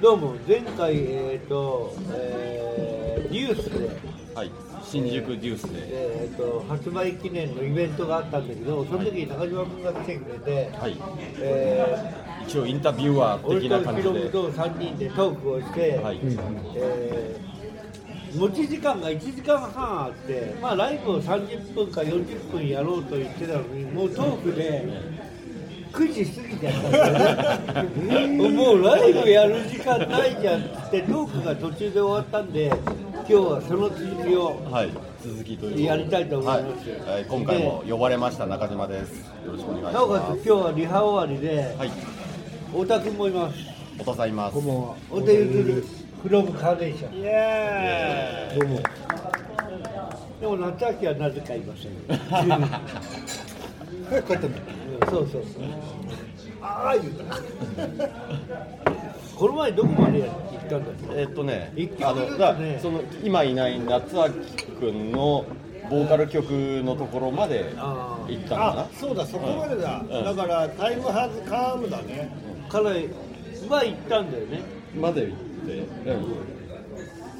どうも前回えっ、と、えー、ニュースで、はい新宿デュースで、えー、と発売記念のイベントがあったんだけどその時に中島君が来てくれて、はい。え一応インタビュアー、俺ー的な感じで。とヒロムと3人でトークをして、はい。えー持ち時間が1時間半あって、まあ、ライブを30分か40分やろうと言ってたのにもうトークで9時過ぎちゃったんだよね。もうライブやる時間ないじゃんってトークが途中で終わったんで今日はその続きをはい。続きというやりたいと思います。はい。はい。今回も呼ばれました中島です。よろしくお願いしなおかますつ今日はリハ終わりではい。太田君もいます。お父さんいます。太田ゆずるフロムカーネーション。イエーイ。どうも。でも夏秋はなぜかいません。こうやってそうそうそう。ああ言うたこの前どこまで行ったんだっけ？えっとねあのだその今いない夏明君のボーカル曲のところまであ行ったのかな？あそうだそこまでだ、うん。だからタイムハズカームだね。からまあ行ったんだよね。まで行って、うん、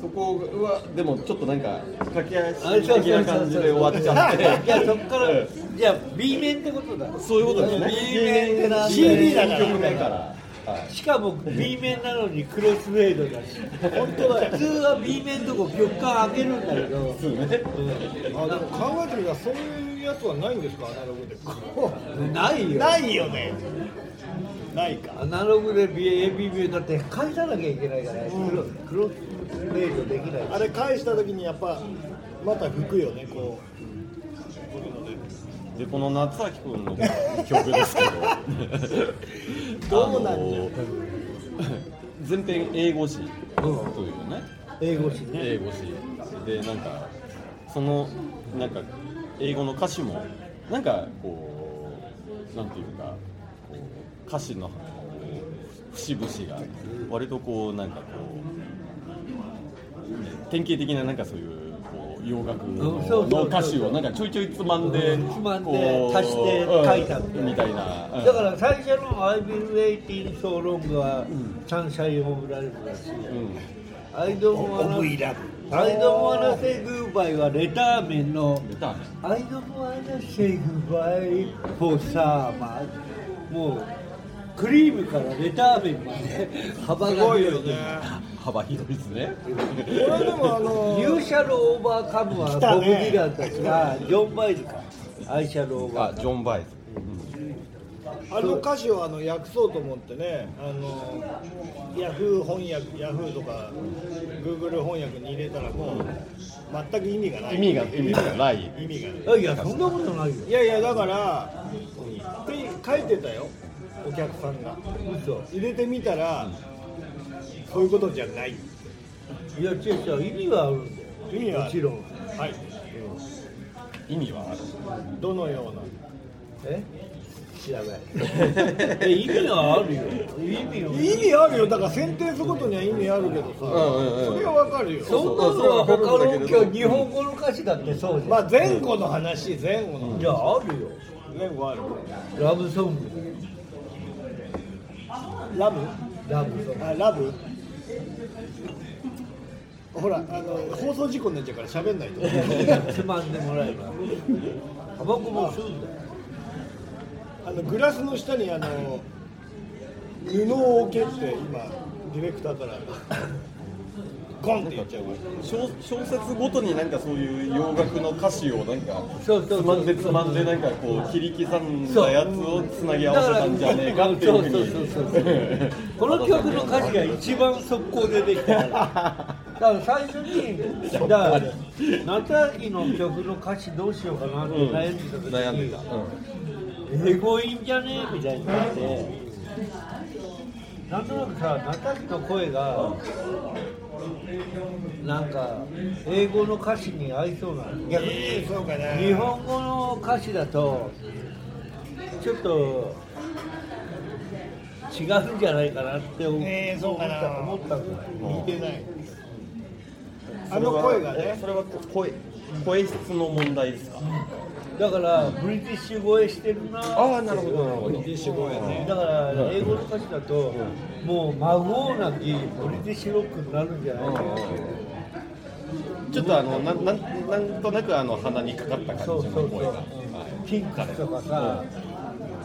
そこはでもちょっとなんか駆け足的な感じで終わっちゃって。いやそっからうんじゃあ B 面ってことだ。そういうことですね。B 面ってなんだ CD だから。曲目から、はいしかも B 面なのにクロスフェードだし。本当だよ。普通は B 面とこ曲間上げるんだけど。そうね。うあでも考えてみたらそういうやつはないんですか？アナログで。ないよ。うないよね。ないか。アナログで BABB だって返さなきゃいけないから、クロクロスフェードできない。あれ返した時にやっぱまた吹くよねこう。ででこの夏明君の曲ですけど。どうなんじゃあの全編英語詞というね。英語詞ね。英語詞。でなんかそのなんか英語の歌詞もなんかこうなんていうかこう歌詞の節々が割とこうなんかこうね典型的ななんかそういうこう洋楽の歌詞をなんかちょいちょいつまんでうんつまんでこう足して書いたみたいな。だから最初の「I will wait in so long」はサンシャイン・オブ・ライフだしうん「I don't wanna I don't wanna say goodbye」はレターメンのレターね「I don't wanna say goodbye for summer」もうクリームからレターメンまで幅がすごいよ広いね。幅広いですね。これでもあのユーシャルオーバーカムはボブ・ねディランたちがジョン・バイズか。アイシャルオーバー。あジョン・バイズあの歌詞をあの訳そうと思ってねあのヤフー翻訳ヤフーとかグーグル翻訳に入れたらもう全く意味がない。意味が意味がない。意味がない。いやそんなことないよ。いやいやだからって書いてたよお客さんが。嘘。入れてみたらそういうことじゃない。いや違う違う意味はあるんだよ。意味はある。もちろん。はい。意味はある。どのような？え？知らない。え意味はあるよ。意味は意味あるよ。だからセンテンスごとには意味あるけどさ、うんうんうん。それはわかるよ。そんなのは他の今日日本語の歌詞だってそうじゃん、まあ前後の話前後のいやあるよ。前後あるラブソング。ラブ？ラブソング。あラブ？ほらあの放送事故になっちゃうから喋んないと。つまんでもらえば。タバコも吸うんだよあのグラスの下にあの布を置けって今ディレクターから。ゴンって言っちゃう。から小小説ごとになんかそういう洋楽の歌詞をなんかそうそうそう。つまんでつまんでなんかこう切り刻んだやつをつなぎ合わせたんじゃねえかっていうふうに。そうそうそうそう。この曲の歌詞が一番速攻でできたから。だから最初にだから夏秋の曲の歌詞どうしようかなって悩んでた時に、悩んでた、英語いいんじゃね？みたいになって。なんとなくさ中木の声がなんか英語の歌詞に合いそうな。逆にえーそうかな日本語の歌詞だとちょっと違うんじゃないかなって思,、えーそうかな。思ったんだよ似てない。あの声がね。それは声声質の問題ですか、だからブリティッシュ声してるなああなるほどなるほど。ブリティッシュ語やねだから英語の歌詞だと、もう孫なきブリティッシュロックになるんじゃないかちょっとあのなんなんなんとなくあの鼻にかかったそう感じそうそうの声が、はいキンクスとかさ、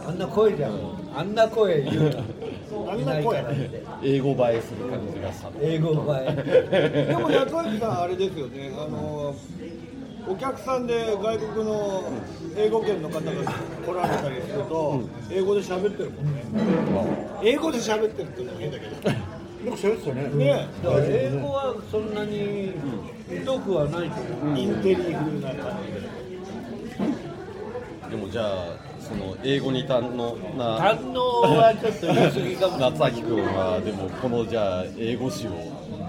あんな声じゃん、あんな声言うあんな声。英語映えする感じがした英語映でも中脇さんあれですよね。あのお客さんで外国の英語圏の方が来られたりすると、英語で喋ってるもんね。英語で喋ってるってのも変だけど。なんか喋ってたね。ね。だから英語はそんなに疎くはないと思う、インテリ風な感じで。でもじゃあその英語に堪能な堪能はちょっと言い過ぎかも。夏秋君はでもこのじゃあ英語詞を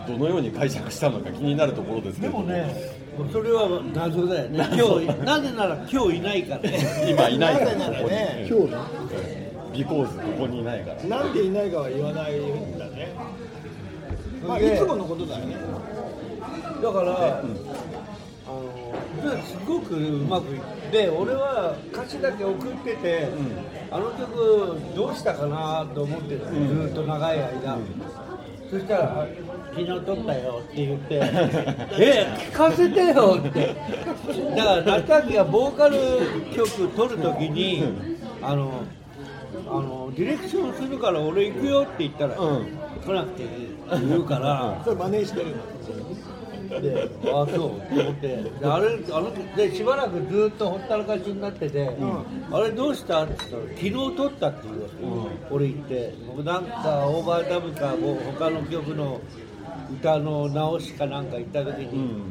どのように解釈したのか気になるところですけでどもね、それは謎だよね、今日なぜなら今日いないから、今いないかなぜならここに。らね今日ね。ビコーズここにいないから。なんでいないかは言わないんだね。まあいでつものことだよね。だから、あのすごくうまくいって、俺は歌詞だけ送ってて、あの曲どうしたかなと思ってた、ずーっと長い間。そしたら、あ昨日撮ったよって言って、え、聞かせてよって。だから、中秋がボーカル曲撮るときに、あの、あのディレクションするから俺行くよって言ったら、うん。来なくて言うから、それ真似してるので、ああ、そうって思って、であれ、あのでしばらくずっとほったらかしになってて、あれどうしたって言ったら、昨日撮ったって言うわけ、俺言って、僕なんかオーバーダブか、もう他の曲の歌の直しかなんか言った時に、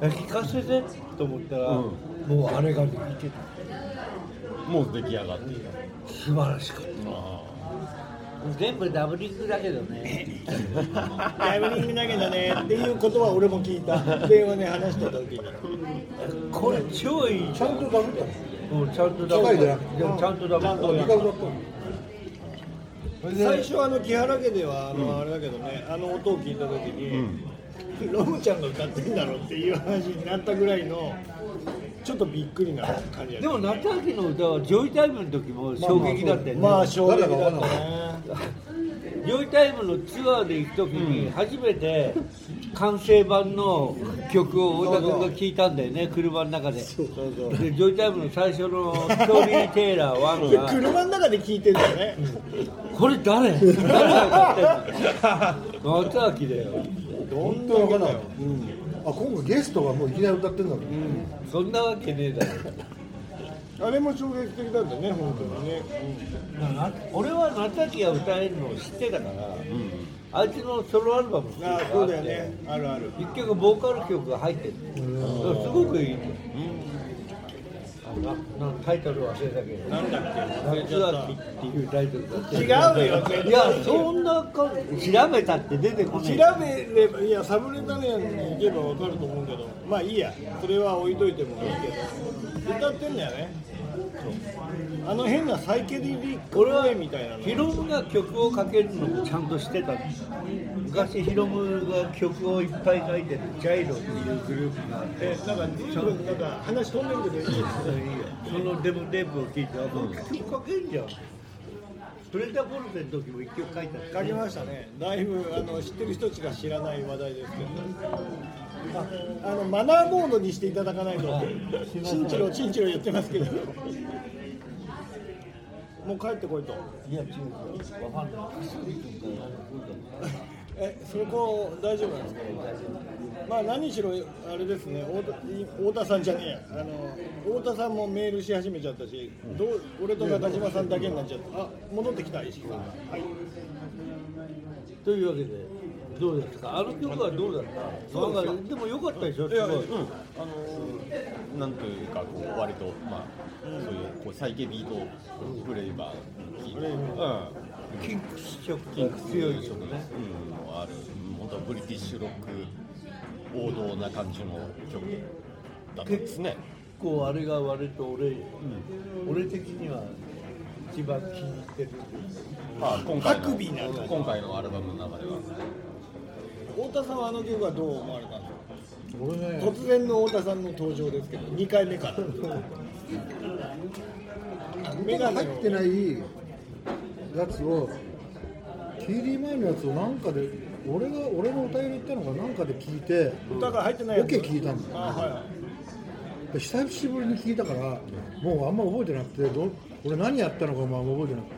え聞かせてと思ったら、もうあれができてた、もう出来上がっている素晴らしかった。全部ダブリングだけどね。タイミングだけだねっていうことは俺も聞いた。電話で話した時に。これ超いいちゃんとダメだ。うん、ちゃんとダブ機械でもちゃんとダブちゃんと理学だった最初あの木原家ではあのあれだけどねあの音を聞いた時に、ロムちゃんが歌ってんだろうっていう話になったぐらいのちょっとびっくりな感じだでも夏秋の歌はジョイタイムの時も衝撃だったよね、まあ衝撃だったね。ジョイタイムのツアーで行く時に初めて完成版の曲を太田君が聴いたんだよね。車の中で。そうそうでジョイタイムの最初のストーリーテラー1でが車の中で聞いてんだよねこれ誰？誰が歌ってんの？夏秋だよ。本当にわかんない。あ、今回ゲストがもういきなり歌ってんだもん。そんなわけねえだろ。あれも衝撃的だったね本当にね、な俺は夏秋が歌えるのを知ってたから、あいつのソロアルバムっていうのがああそうだよね。あるある。一曲ボーカル曲が入ってる。だからすごくいいあななんタイトル忘れたけど。なんだっけ？夏秋っていうタイトルだって違うよいやそんなか調べたって出てこ調ない。べればいやサブレタネアに行けばわかると思うけど。まあいいや。それは置いといてもいいけど。歌ってんだよね。あの変なサイケデリック声みたいなの。ヒロムが曲をかけるのもちゃんとしてた昔ヒロムが曲をいっぱい書いてるジャイロっていうグループがあってなんか随分なんか話飛んでるけどいいですそのデモテープを聞いて、あ、もう曲書けんじゃん。プレタボルテの時も一曲書いた書きましたねだいぶあの知ってる人しか知らない話題ですけどああのマナーモードにしていただかないとチンチロチンチロ言ってますけどもう帰ってこいといや、違う、わかんない。えそこ大丈夫なんですか？まあ何しろあれですね。太田さんじゃねえや。あの太田さんもメールし始めちゃったしどう俺と中島さんだけになっちゃった。あ戻ってきた石木さん。がはい。というわけで、どうですか？あの曲はどうだった？なんか、でも良かったでしょ？すごい。うん、あのーなんというかこう割とまあ、そういうこうサイケビートフレーバーキンクス色キンクス強いよ色ねね。、うん、のあるうん本当ブリティッシュロック王道な感じの曲だったんですね。結構あれが割と俺、俺的には一番気に入ってる。あ今回ハクビな感じ。の今回のアルバムの中では。太田さんはあの曲はどう思われたんですか俺ね、突然の太田さんの登場ですけど2回目から。メガネ入ってないやつを TD 前のやつをなんかで俺が俺の歌入れ行ったのがなんかで聞いて歌が入ってないやつ？オケ聞いたんだよあはで久しぶりに聞いたからもうあんま覚えてなくてど俺何やったのかもあんま覚えてなく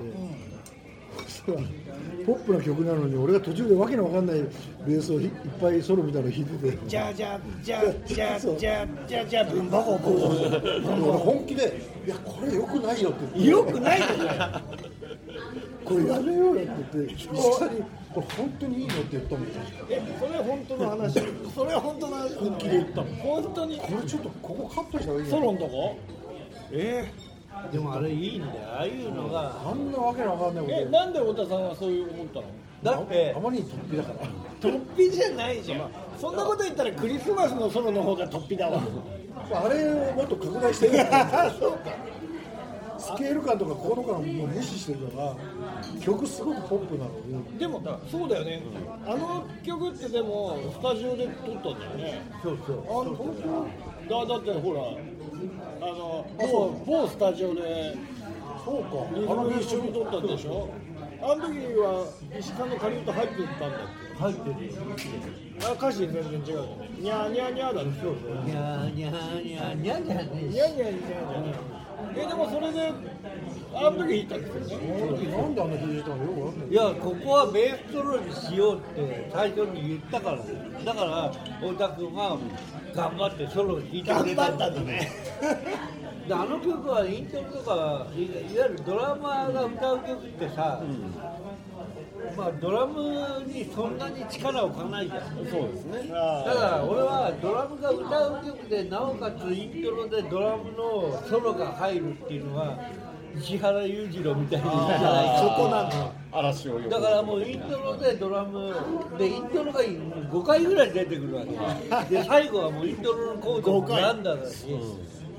て、ポップな曲なのに俺が途中でわけのわかんないベースをひいっぱいソロみたいなの弾いてて。いじゃあじゃあじゃあじゃあじゃあじゃあじゃあブンバコブン俺本気で「いやこれよくないよ」って言ってよくないのかこれやめようよって言って石川に「これ本当にいいの?」って言ったもんえそれは本当の話それは本当の話本気で言ったの本当にこれちょっとここカットした方がいいソロのとこえでもあれいいんだよああいうのが。あんなわけのわかんない、ことえなんで太田さんはそういう思ったの？だってあまりに突飛だから突飛じゃないじゃん。そんなこと言ったらクリスマスのソロの方が突飛だわあれをもっと拡大してるそうかスケール感とかコード感をもう無視してるから曲すごくポップなのに。でもそうだよね。あの曲ってでもスタジオで撮ったんだよね。そうそう。あのだだってほらあの某某スタジオでそうか。リズム一緒に撮ったんでしょ？あの時は石川の仮歌入ってたんだっ入ってるあ歌詞全然違うよねニャーニャーニャーだねそうそうにゃーにゃーにゃーにゃーじゃねえしニャーニャーニャーニャーえでもそれであの時弾いたんですよね。なんであんな弾いてたのよくわかんないいやここはベースソロにしようって最初に言ったから。だから太田君が頑張ってソロを弾いてくれたんだね。であの曲はイントロとかいわゆるドラマーが歌う曲ってさ、まあドラムにそんなに力を置かないじゃん。そうですね。あだから俺はドラムが歌う曲でなおかつイントロでドラムのソロが入るっていうのは石原裕次郎みたいにいいんじゃな。いかそこなんだ。嵐をだからもうイントロでドラムでイントロが5回ぐらい出てくるわけ。で最後はもうイントロのコードもなんだろうし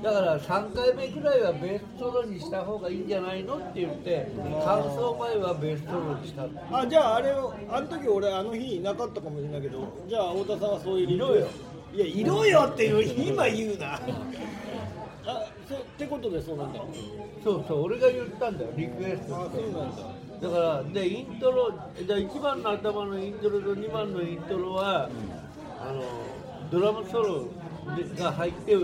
だから3回目ぐらいはベースソロにした方がいいんじゃないのって言って感想前はベースソロにした。あじゃああれをあの時俺あの日いなかったかもしれないけどじゃあ太田さんはそういう理由いろよ。いやいろよっていう今言うな。あそうってことでそうなんだ。そうそう俺が言ったんだよリクエストあそうなんだ。だからでイントロで1番の頭のイントロと2番のイントロは、あのドラムソロが入って、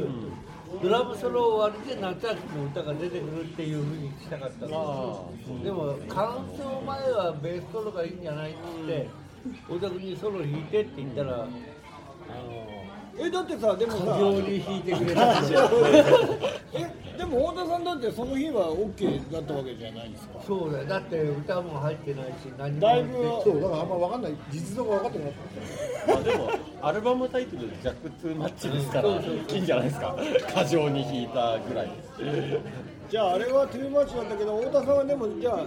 ドラムソロ終わりで夏秋の歌が出てくるっていうふうにしたかったの。でも感想前はベースソロがいいんじゃないって言って太田君にソロ弾いてって言ったらあのえだってさでもさ。過剰に弾いてくれたんで えでも太田さんだってその日は OK だったわけじゃないですか。そうだよ。だって歌も入ってないし何もだいぶ。そうだからあんま分かんない。実像が分かってなかった。まあでもアルバムタイトル「ジャック・トゥーマッチ」ですからいいんじゃないですか。過剰に弾いたぐらい。じゃああれはトゥーマッチなんだけど太田さんはでもじゃあ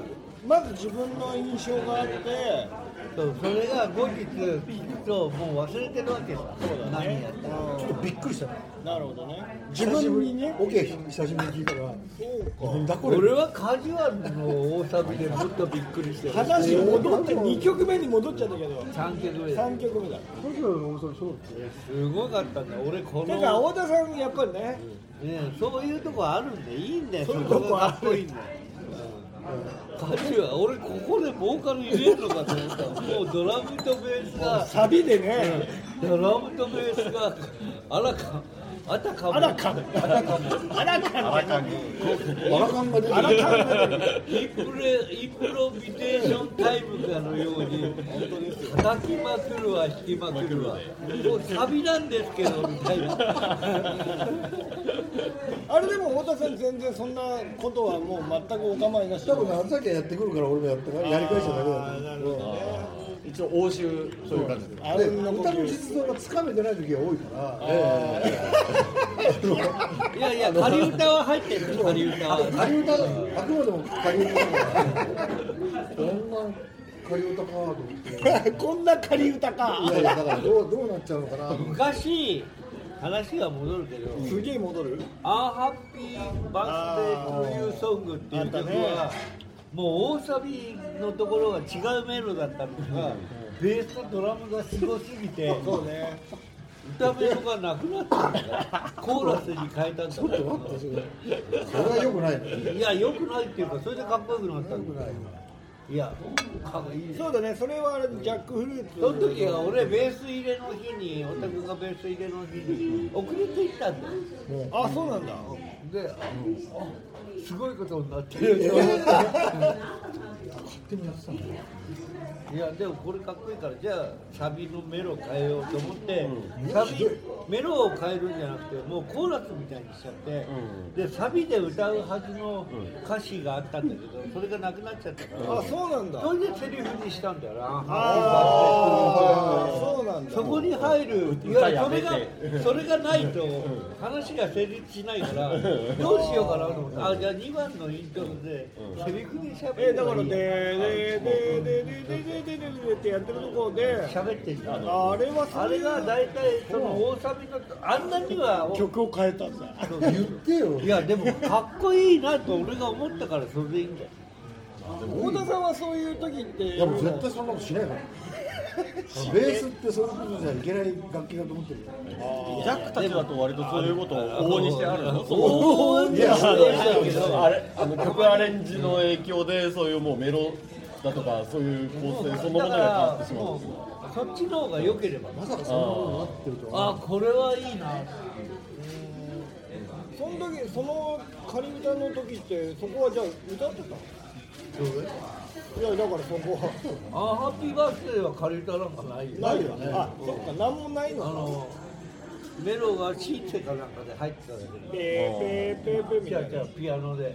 まず自分の印象があってそうそれが後日聞くともう忘れてるわけさ。何やったか。ちょっとびっくりした。ねなるほどね。自分にね。オケ久しぶりに聞いたらそうなんだこれ。俺はカジュアルの大サビでもっとびっくりしてる。か話戻って2曲目に戻っちゃったけど。3曲目3曲目だ。カジュアルの大さそうす。ごかったんだ俺このてか太田さんやっぱりね。ねそういうとこあるんでいいんだよ。そういうことこある。がかっこいいんだよカジュアル俺ここでボーカル入れるのかと思ったもうドラムとベースがサビでね。ドラムとベースがあらかあたかもあらかもあたかもあらかんあらかんアラカンが出てあらかんが出るインプレインプロビテーションタイムかのように叩きまくるわ弾きまくるわ。もうサビなんですけどみたいな。あれでも太田さん全然そんなことはもう全くお構いなし。多分ね松崎がやってくるから俺もやったからやり返しただけだあーなるほどね一応欧州そういう感じであう。んの呼で歌の吸実像がつかめてない時が多いから。いやいや仮歌は入ってる仮歌は仮歌あくまでも仮歌だからこんな仮歌かと思ってこんな仮歌かいやいやだからどうどうなっちゃうのかな昔話が戻るけどすげえ戻る「アー Happy Birthday to You Song」っていう曲はもう大サビのところが違うメロだったのがベースとドラムがすごすぎてそうね。歌メロがなくなったんだからコーラスに変えたんだ。ちょっと待ってそれそれはよくないね。いやよくないっていうかそれでかっこよくなったんだ。よいいやかいい。そうだね。それはあれジャックフルーツ。その時は俺ベース入れの日に太田君がベース入れの日に遅れていったんだ。よあそうなんだ。でああすごいことになってる。と思って勝手にやってたんだよいやでもこれかっこいいからじゃあサビのメロ変えようと思って、サビメロを変えるんじゃなくてもうコーラスみたいにしちゃって、でサビで歌うはずの歌詞があったんだけどそれがなくなっちゃったから、あそうなんだ。それでセリフにしたんだよな。ああそうなんだ。そこに入るい歌ややそれがそれがないと話が成立しないからどうしようかなと思ってあじゃあ2番のイントロでセリフで喋えるだからででででででででってやってるところで喋ってんだあれはあれが大体その大サビのあんなには曲を変えたんだ言ってよいやでもかっこいいなと俺が思ったからそれでいいんだよ太田さんはそういう時っていやもう絶対そんなことしないから ベースってそういうことじゃいけない楽器だと思ってるよ。ジャックたちだと割とそういうことを往々にしてあるの？おおいやあれあの曲アレンジの影響でそういうもうメロだとかそういう構成そのものが変わってしまうそっちの方が良ければまさかそんなことになってるとはあこれはいいなその時その仮歌の時ってそこはじゃあ歌ってたいやだからそこは。あハッピーバースデーは借りたなんかないよ。ないよね。あそっか何もないのか。あのメロがシーテかなんかで入ってただけペでーペーペーペーみたいな。ピアノで。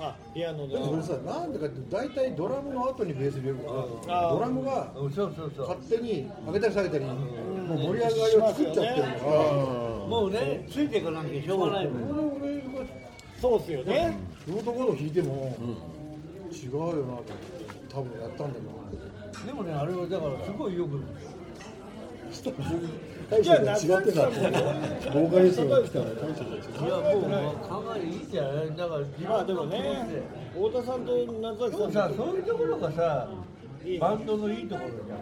あピアノで。でもそれさなんでかって大体ドラムの後にベース入れるからドラムがうんそうそうそう。勝手に上げたり下げたりもう盛り上がりを作っちゃってるか。らもうねついていかなきゃしょうがないもん。そうっすよね。そのところを弾いても違うよなと多分やったんだろでもねあれはだからすごいよく大将が違ってたってボーカリストが来たら大将が違ういやもう考えいいじゃないだからまあでもね太田さんと夏崎さんさそういうところがさバンドのいいところじゃん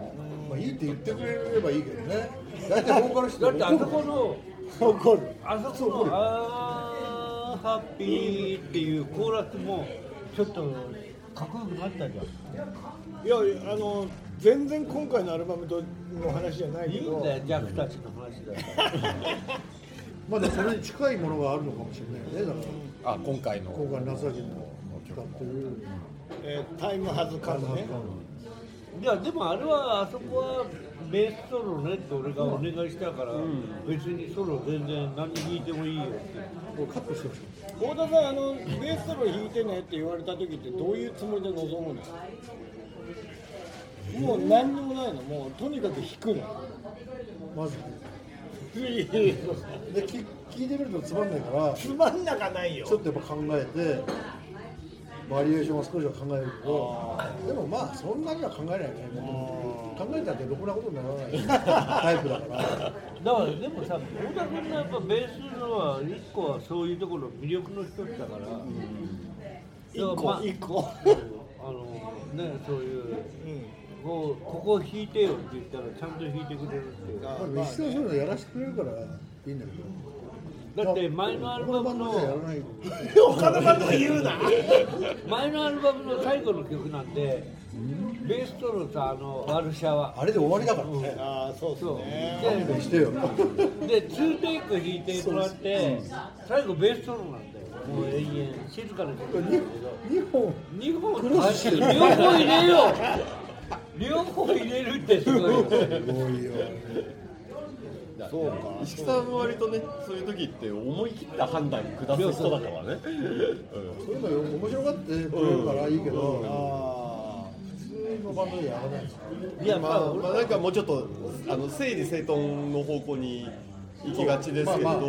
まあいいって言ってくれればいいけどね。大体ボーカリストだってあそこの怒るあそこの「あーハッピー」っていうコーラスもちょっとかっこよくなったじゃいやあの全然今回のアルバムとの話じゃないんいけど。いんだよジャックたちの話だからまあでもそれに近いものがあるのかもしれないよねだから。あ今回の。今回の夏崎の使ってるえータイムハズカムねいやでもあれはあそこはベースソロねって俺がお願いしたから、別にソロ全然何弾いてもいいよってこれカットしてほしい。太田さんあのベースソロ弾いてねって言われた時ってどういうつもりで臨むの？もう何にもないの？もうとにかく弾くの？まず。いやいやいや。で聞聞いてみるとつまんないからつまんなかないよ。ちょっとやっぱ考えてバリエーションを少しは考えるけどでもまあそんなには考えないね。考えたってろくなことにならない。タイプだから。だからでもさ太田君のやっぱベースのは一個はそういうところ魅力の一つだから、一だからまあ個一個。あのねそういううん。こうここ弾いてよって言ったらちゃんと弾いてくれるっていう。あまあ西田はそういうのやらせてくれるからいいんだけどだって前のアルバムこの他のバンド言うな。前のアルバムの最後の曲なんてベースソロさあのワルシャワ。あれで終わりだからね。ああそうそう。勘弁してよ。で2テイク弾いてもらって最後ベースソロなんだよもう永遠。静かな曲なんだけど。2本。2本。両方入れよう。両方入れるってすごいよ。すごいよそうか。石木さんは割とねそういう時って思い切った判断下す人だからね、そういうの面白がってくれるからいいけど。あ普通のバンドでやらないですいやまあ、まあなんかもうちょっとあの整理整頓の方向に行きがちですけれど、まあまあ。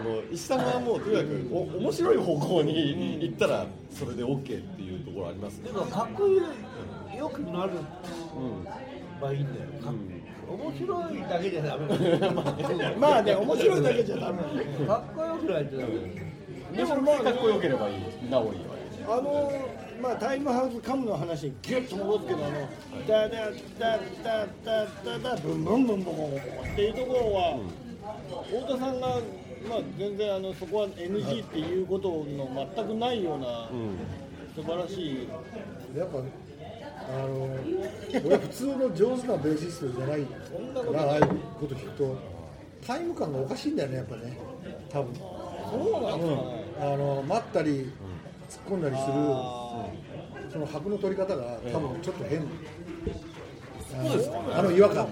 の石さんはもうとにかくお面白い方向に行ったらそれで OK っていうところありますね。で。もかっこいいよくなるうん。ばいいんだよ。か面白いだけじゃダメ。だよあまあね面白いだけじゃダメ。かっこよくないとダメ。だよでもまあかっこよければいい、なおいいわあのまあタイムハウスカムの話にギュッと戻すけどあのダダダダダダダブンブンブンブンブンブンっていうところは、太田さんがまあ全然あのそこは NG っていうことの全くないような素晴らしいやっぱあの俺普通の上手なベーシストじゃないからああいうこと聞くとタイム感がおかしいんだよねやっぱね多分。そうなんですかね、あの待ったり突っ込んだりするその拍の取り方が多分ちょっと変、そうですか、あの違和感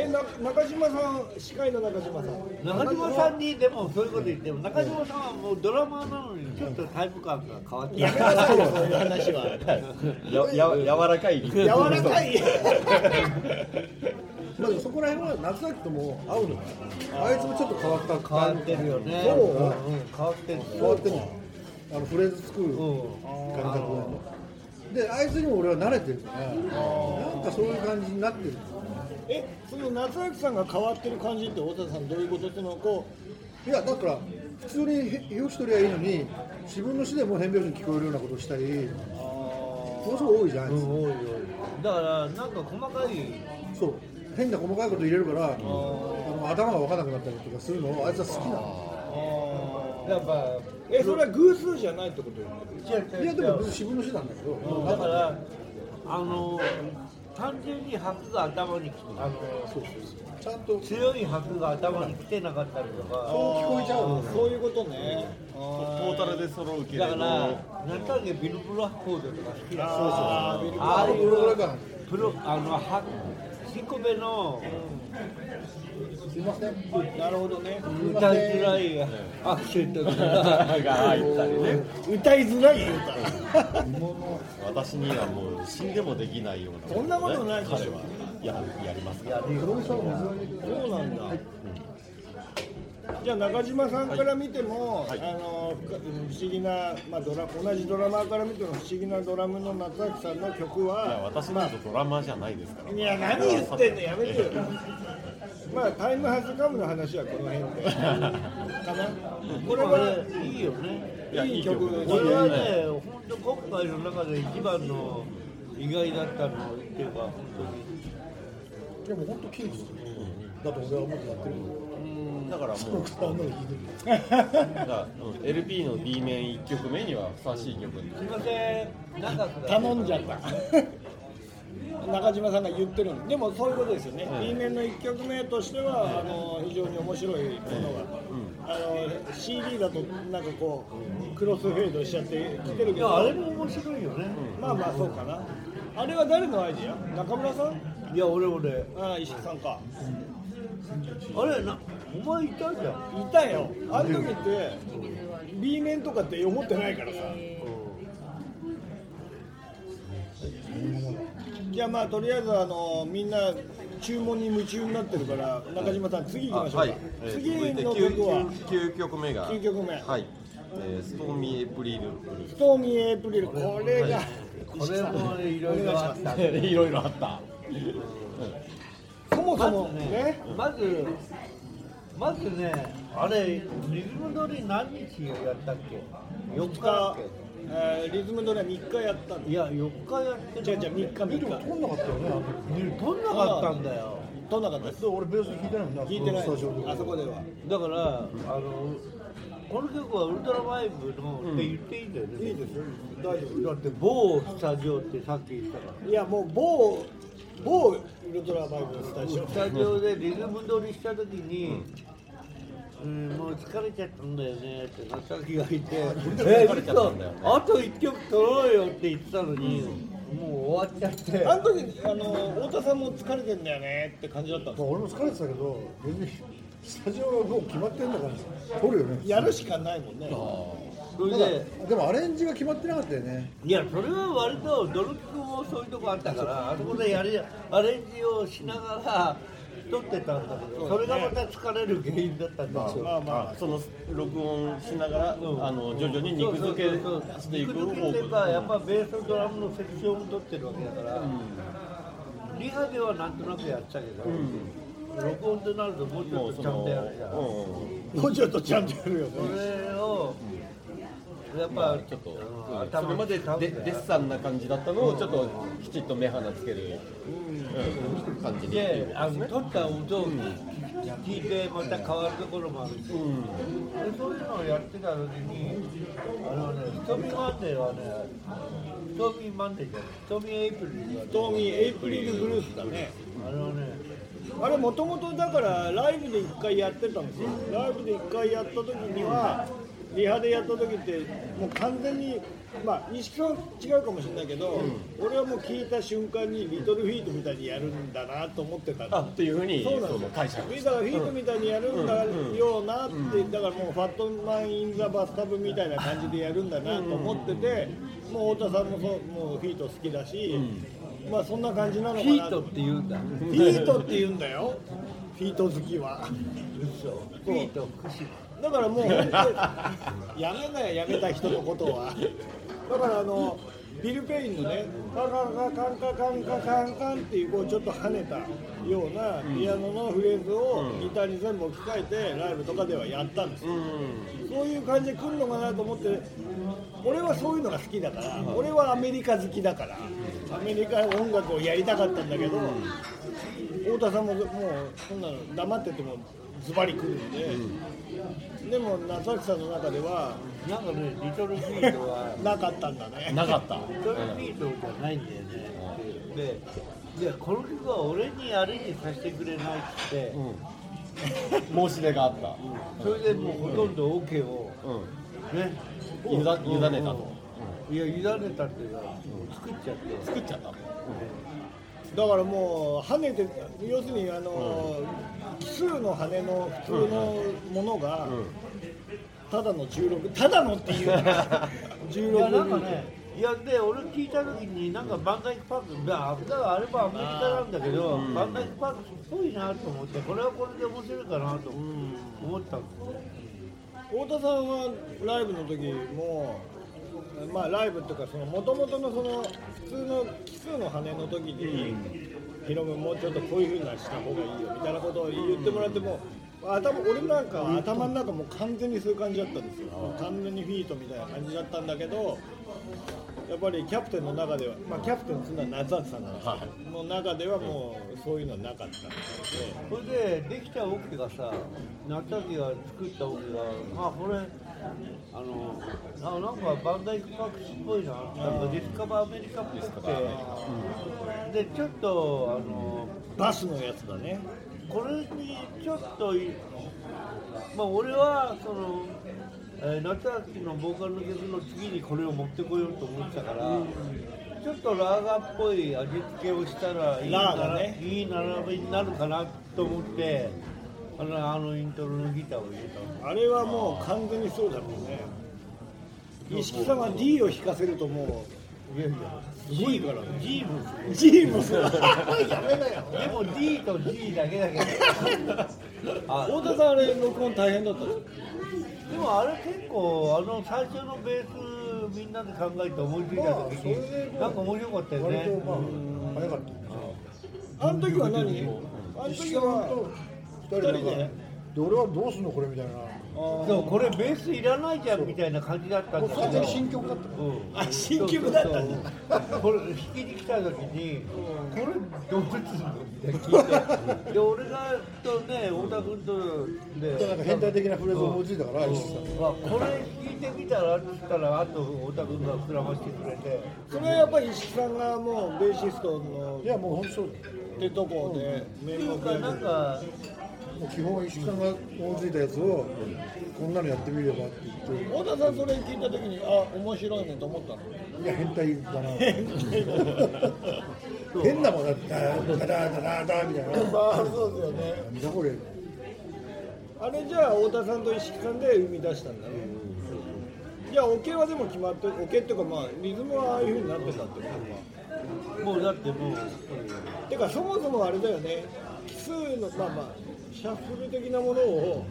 えな中島さん司会の中島さん。中島さんにでもそういうこと言っても中島さんはもうドラマーなのにちょっとタイプ感が変わってやめなさいよそういう話は。やや柔らかい。柔らかい。まあそこら辺は夏崎とも合うのかな。あいつもちょっと変わった。変わってるよね。そう。うん変わってる変わってんの。あのフレーズ作る感覚がであいつにも俺は慣れてるからなんかそういう感じになってるえその夏明さんが変わってる感じって太田さんどういうことっていうのをこいやだから普通に拍子取りゃいいのに自分の詩でも変拍子に聞こえるようなことをしたりものすごい多いじゃんあいつ、うん多い多い。だからなんか細かい。そう。変な細かいこと入れるからあの頭が分からなくなったりとかするのをあいつは好きなの。うやっぱえそれは偶数じゃないってことよね。いやでも別に自分の詩なんだけど。だからあの単純に拍が頭にきあのちゃんと。強い拍が頭に来てなかったりとか。そう聞こえちゃう。のそういうことね。トータルで揃うけれど。だからなんとなくビル・ブラッフォードとか好きだあービルブラッああいうプロだから。プロあのは彦部のすいません。なるほどね歌いづらいアクセントがが入ったりね歌いづらい歌私にはもう死んでもできないようなそんなことないでしょ彼はややりますからそうなんだじゃあ中島さんから見ても、はいあの不思議な、まあ、ドラ同じドラマーから見ても不思議なドラムの夏明さんの曲いやは私なんとドラマーじゃないですからいや何言ってんのやめてよまあタイムハズカムの話はこの辺で。か なこれはいいよね。いやいい曲。これはね本当今回の中で一番の意外だったのっていうか本でも本当キープだと俺は思ってやってるだか。らもう LP の B 面1曲目にはふさわしい曲。に当にすみません。長く頼んじゃった中島さんが言ってるの。でもそういうことですよね、B 面の1曲目としてはあの非常に面白いものが、あの CD だとなんかこうクロスフェードしちゃってきてるいけど。やあれも面白いよね、まあまあそうかな。あれは誰のアイディア？中村さん？いや俺俺。ああ石木さんか。あれなお前いたじゃん。いたよ。あの時って B 面とかって思ってないからさじゃあまあとりあえずあのみんな注文に夢中になってるから中島さん次行きましょうか、はい、えー次の 9, 曲は？9曲目が。9曲目。はい、えーストーミーエイプリル。ストーミーエイプリル。これが、これもねい。ろいろあった。いろいろあった。そもそもまずねねまずまずねあれリズム通り何日やったっけ？4日えーリズムドラ3日やったんけいや4日やってじゃあじゃあ3日。3日撮んなかったよ。ね撮んなかったんだよ取んなかったですで俺ベース弾いてないもんな聞いてないあそこでは。だからあのこの曲はウルトラマイブのって言っていいんだよね、いいですよ。大丈夫だって某スタジオってさっき言ったから。いやもう某某ウルトラバイブのスタジオ。スタジオでリズム取りした時に、うん、もう疲れちゃったんだよねって中木がいて「え疲れちゃったんだよね嘘あと1曲取ろうよ」って言ってたのに、もう終わっちゃって。あの時あの太田さんも疲れてんだよねって感じだったんですまあ、俺も疲れてたけど別にスタジオがもう決まってんだから撮るよね。やるしかないもんね。それででもアレンジが決まってなかったよね。いやそれは割とドルクもそういうとこあったからあそこでやりアレンジをしながら撮ってたんだけどそれがまた疲れる原因だったんだまあまあその録音しながら、うん。あの徐々に肉付けしていく肉付やっぱベースとドラムのセクションを取ってるわけだから、リハではなんとなくやってたけど、録音ってなるともうちょっとちゃんとやるじゃん、もうちょっとちゃんとやるよね。それをやっぱまあちょっと、うんうんそれまででデッサンな感じだったのをちょっときちっと目鼻つける、うん感じにっていうで、あの撮った音を聞いてまた変わるところもあるし、でそういうのをやってた時に、あのね、ストーミーマンデーはね、Stormy Monday じゃない、 Stormy April はね Stormy April。ブルースだね。あのね、あれもともとだからライブで1回やってたんですよ。ライブで1回やった時にはリハでやった時ってもう完全にまあ意識さん違うかもしれないけど、俺はもう聞いた瞬間にリトルフィートみたいにやるんだなと思ってたあっていうふうにそうなんです。よ解釈だからフィートみたいにやるんだよなって、だからもう Fat Man in the Bathtub みたいな感じでやるんだなと思ってて、もう太田さんもそうもうフィート好きだし、まあそんな感じなのかなヒートって言うんだ。フィートって言うんだよ。フィート好きは。嘘。フィート、串。だからもう本当にやめなよやめた人のことは。だからあのビル・ペインのねカンカンカンカンカンカンカンカンカンっていうこうちょっと跳ねたようなピアノのフレーズをギターに全部置き換えてライブとかではやったんですよそういう感じで来るのかなと思って俺はそういうのが好きだから俺はアメリカ好きだからアメリカ音楽をやりたかったんだけど太田さんももうそんなの黙っててもズバリ来るんで、でも夏崎さんの中ではなんかね、リトルフィートは。なかったんだね。なかった、リトルフィートじゃないんだよね。で、で、この曲は俺にアレンジさせてくれないって。言って。申し出があった、それでもうほとんど OK をうん。ね、委ねたと、いや委ねたっていうか、作っちゃって。作っちゃっただからもう跳ねて要するにあの、奇数の羽の普通のものが、ただの16ただのっていう。いやなんか16ねいやで俺聞いた時になんかバンダイクパークだだからあれはアメリカなんだけど、バンダイクパークっぽいなと思ってこれはこれで面白いかなと思ったん。ですよ太田さんはライブの時もまあライブっていうかその元々のその普通の奇数の羽の時に、ヒロムもうちょっとこういう風なした方がいいよみたいなことを言ってもらっても頭俺なんかは頭の中もう完全にそういう感じだったんですよ。完全にフィートみたいな感じだったんだけどやっぱりキャプテンの中では、まあ、キャプテンっていうのは夏秋さんなんですけど、の中ではもうそういうのはなかったので。それでできたオケがさ夏秋が作ったオケがまあこれあのあなんかバンダイクパークスっぽいな。なんか Discover America っぽくて、でちょっとあのバスのやつだね。これにちょっといまあ俺はその、えー夏秋のボーカルの曲の次にこれを持ってこようと思ってたから、ちょっとラーガっぽい味付けをしたらいいラーガね。いい並びになるかなと思ってあのあのイントロのギターを入れたの。あれはもう完全にそうだもんね。石木さんは D を弾かせるともいやいやうすごいからね。G もすごい G もそう。やめなよでも D と G だけだけど。あ太田さんあれ録音大変だったんですか？でもあれ結構あの最初のベースみんなで考えて思いついた時になんか面白かったよね。まあ早かったあの時は何？あの時は二人で？で俺はどうすんのこれみたいなそうこれベースいらないじゃんみたいな感じだったんもうだけど。完全に新曲だった。うん。あ新曲だったんこれ弾きに来た時にこれどうすんのって聞いて。で俺がとね太田君とでなんか変態的なフレーズを思いついたから石井さんあこれ弾いてみたらって言ったらあと太田君が膨らましてくれて。それはやっぱり石木さんがもうベーシストのいやもう本当そうだよ。ってとこで名っていうかなんかもう基本は石井さんが思いついたやつをこんなのやってみればって言って太田さんそれ聞いた時にあ面白いねと思ったの？いや変態だな。変なもんだってダダダダダみたいな。まあそうですよね。これあれじゃあ太田さんと石木さんで生み出したんだねじゃあオケはでも決まってオケっていうかまあリズムはああいう風になってたってことはもうだってもう。てかそもそもあれだよね。奇数のまあまあシャッフル的なものを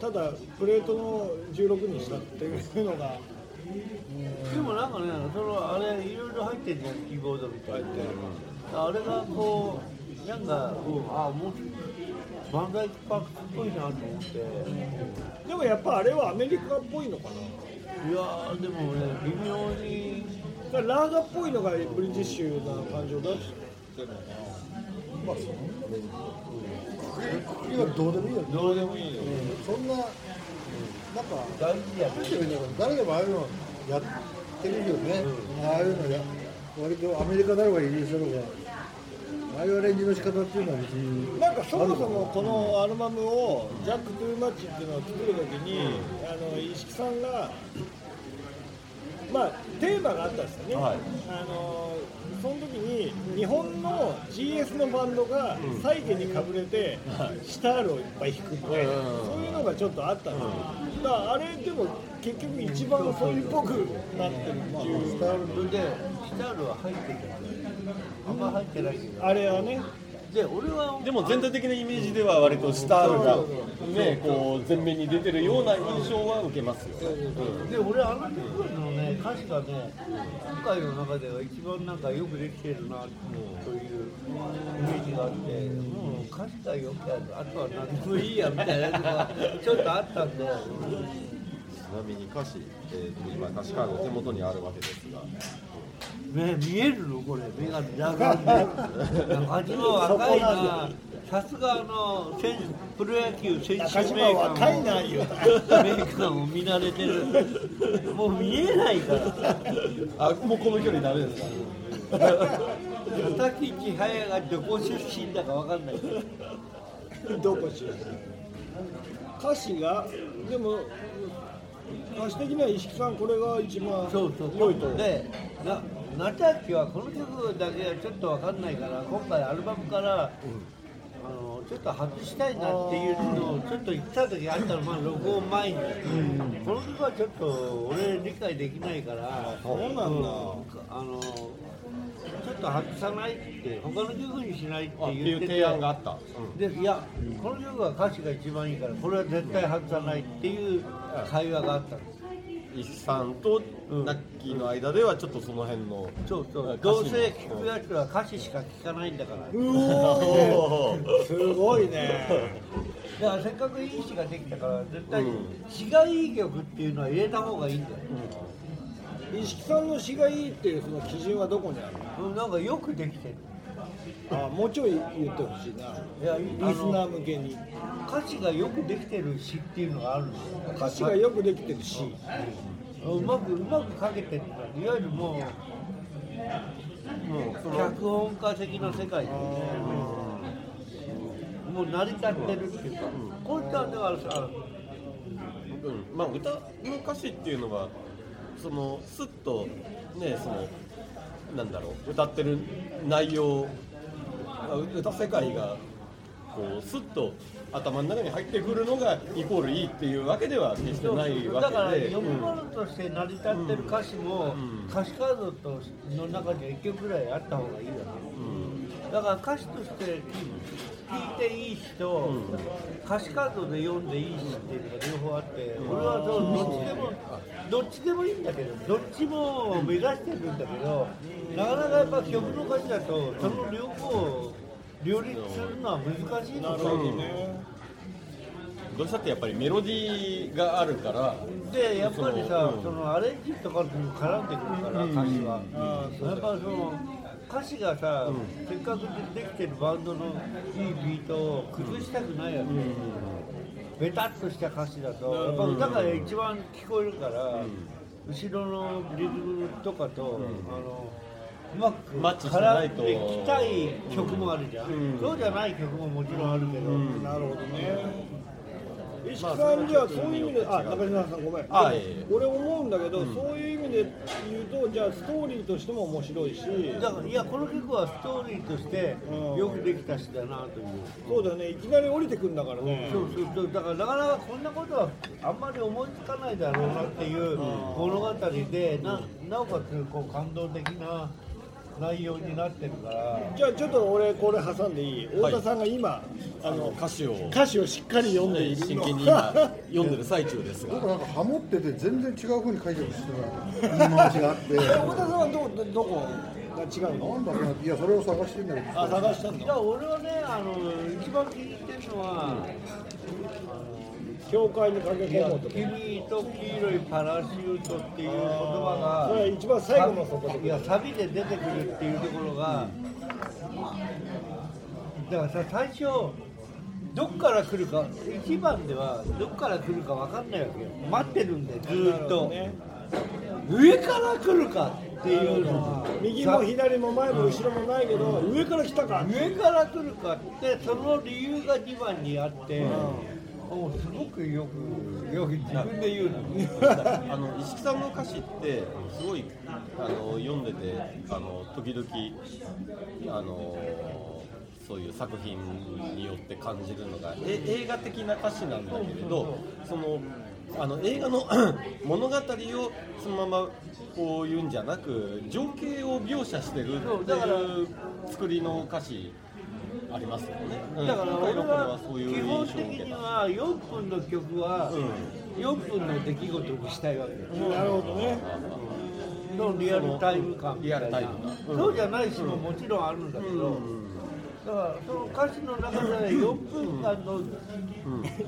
ただプレートの16にしたっていうのがでもなんかねそのあれいろいろ入ってんじゃんキーボードみたいなあれがこうなんか、うん、あもうバンダイクパークっぽいなと思って。でもやっぱあれはアメリカっぽいのかな。いやーでもね微妙に。ラーガっぽいのがブリティッシュな感じを出してるのかまあそのくくりはどうでもいいよねどうでもいいよそんななんか大事や誰でもああいうのやってるよね、ああいうのや割とアメリカだろうがイギリスだろうがああいうアレンジの仕方っていうのは別になんかそもそもこのアルバムを「ジャック・トゥーマッチ」っていうのを作るときに、あの石木さんがまあテーマがあったんですよね、はい。あのその時に日本の GS のバンドが債権にかぶれて、シタールをいっぱい弾くみたいな、うん。そういうのがちょっとあったんですよ、だからあれでも結局一番そういうっぽくなってるっていう、スタールでスタールは入ってるあんま入ってないけど。あれはね。で俺はでも全体的なイメージでは割とスタールがねこう前面に出てるような印象は受けますよ、で俺あの曲のね歌詞がね今回の中では一番なんかよくできてるなというイメージがあってもう歌詞がよくあるあとは何でもいいやみたいなのがちょっとあったんで。ちなみに歌詞、えーと今歌詞カード手元にあるわけですが。ね見えるの？これ。目が裸眼で 味も赤いなさすがあの選プロ野球選手中島メーカ若いなーもメーカーも見慣れてる。もう見えないからあもうこの距離ダメですか滝千早がどこ出身だかわかんないど。こし歌詞がでも歌詞的には石木さんこれが一番そうそう良いとでな夏秋はこの曲だけはちょっとわかん。ないから今回アルバムから、あのちょっと外したいなっていうのをちょっと言った時あったのまあ録音前に、この曲はちょっと俺理解できないからそうなんだ。あのちょっと外さないって他の曲にしないっていう提案があった、でいやこの曲は歌詞が一番いいからこれは絶対外さないっていう会話があったんです石さんとナッキーの間ではちょっとその辺のそうそう。どうせ聞くやつは歌詞しか聞かないんだから。うおー。すごいね。だからせっかくいい詩ができたから絶対うん。詩がいい曲っていうのは入れた方がいいんだよ、石木さんの詩がいいっていうその基準はどこにあるうんなんかよくできてる。のあもうちょい言ってほしいな。いやリスナー向けに。歌詞がよくできてる詩っていうのがあるんですよ。歌詞がよくできてるしうまくうまく書けてるいわゆるもうもう脚本家的な世界。でねもう成り立ってるっていうか、こういっただからさうん。まあ、歌の歌詞っていうのはそのスッとねそのなんだろう歌ってる内容あ歌世界がこうスッと頭の中に入ってくるのがイコールいいっていうわけでは決してないわだからけで。読み物として成り立ってる歌詞も、うん。歌詞カードとの中には1曲ぐらいあった方がいいわうんけだから歌詞として聞いていい詩と、歌詞カードで読んでいい詩っていうのが両方あって、俺はどっちでもどっちでもいいんだけどどっちも目指してるんだけどなかなかやっぱ曲の歌詞だとその両方を両立するのは難しいのなるほどねどうしたってやっぱりメロディーがあるから。でやっぱりさ、うん。そのアレンジとかにも絡んでくるから、歌詞は、やっぱその歌詞がさ、せっかくできてるバンドのいいビートを崩したくないわけ、ベタっとした歌詞だとやっぱ歌が一番聞こえるから、後ろのリズムとかと、あのうまくマッチしてないと絡んできたい曲もあるじゃん、うん。そうじゃない曲ももちろんあるけど、なるほどね。石木さんじゃあそういう意味であ中島さんごめん。あいえいえ。俺思うんだけど、そういう意味で言うとじゃあストーリーとしても面白いし。だからいやこの曲はストーリーとしてうん。よくできた詩だなという、そうだよね。いきなり降りてくんだからね、そうそうそう。だからなかなかこんなことはあんまり思いつかないだろうなっていう物語でななおかつこう感動的な内容になってるから。じゃあちょっと俺これ挟んでいい？太田さんが今、あの歌詞を。歌詞をしっかり読んでいる。真の剣に今読んでる最中ですが。僕なんかハモってて全然違う風に書いてる人が言い回しがあって。え太田さんはどどどこが違うの？なんだろうな。いやそれを探してんだけど。あ探したんだいや俺はねあの一番気に入ってるのは、教会に駆け込もうとか君と黄色いパラシュートっていう言葉がそれは一番最後のそこで。いやサビで出てくるっていうところが、だからさ最初どっから来るか一番ではどっから来るか分かんないわけよ。待ってるんでずーっと、ね上から来るかっていうのは右も左も前も後ろもないけど上から来たか上から来るかってその理由が2番にあって、もうすごくよくよく自分で言うの。あの石木さんの歌詞ってすごいあの読んでてあの時々あのそういう作品によって感じるのがえ映画的な歌詞なんだけれどそのあの映画の物語をそのままこう言うんじゃなく情景を描写してるっていう作りの歌詞。ありますよね。うん。だから俺ははそういう基本的には4分の曲は4分の出来事にしたいわけよなるほどね。のリアルタイム感みたいな。リアルタイムそうじゃない詩ももちろんあるんだけど、だからその歌詞の中で4分間の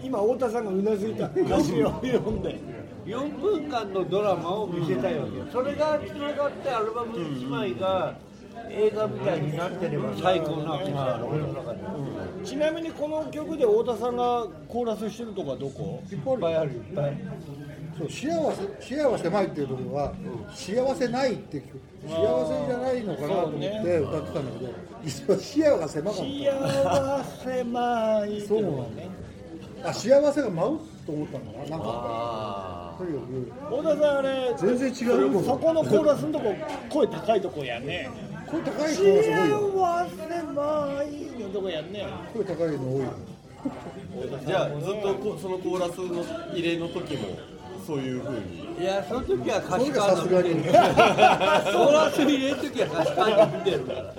今太田さんがうなずいた。歌詞を読んで。4分間のドラマを見せたいわけよ。それがつながってアルバム1枚が映画みたいになってれば最高な。わけさ俺の中でちなみにこの曲で太田さんがコーラスしてるとこはどこ？いっぱいあるいっぱいそう。幸せ幸せないっていうところは幸せないって聞く幸せじゃないのかなと思って歌ってたんだけど実は視野が狭かっ幸せまいたそうなんだあ幸せが舞うと思ったんだななんか。あとにかく。太田さんあれ全然違うよそこのコーラスのとこ声高いとこやね声高い子はすごいよ。幸せまいのとこやんね。声高いの多いよ。じゃあずっとこそのコーラスの入れの時もそういう風に？いやその時は歌それが詞カードさすがに。ソーラス入れる時は歌詞カード見てるから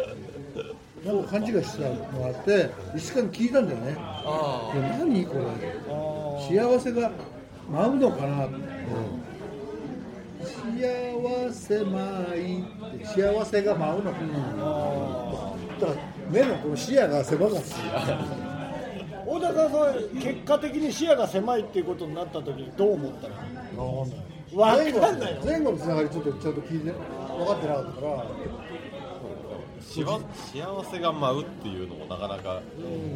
なんか勘違いしたのがあって石川に聞いたんだよね。あで何これ。幸せが舞うのかなって、幸せ舞いって幸せが舞うの。かな、だから目のこの視野が狭かった。太田さんは結果的に視野が狭いっていうことになった時にどう思ったの？わ前後かんないよ前後のつながりちょっとちゃんと聞いて分かってなかったから幸せが舞うっていうのもなかなか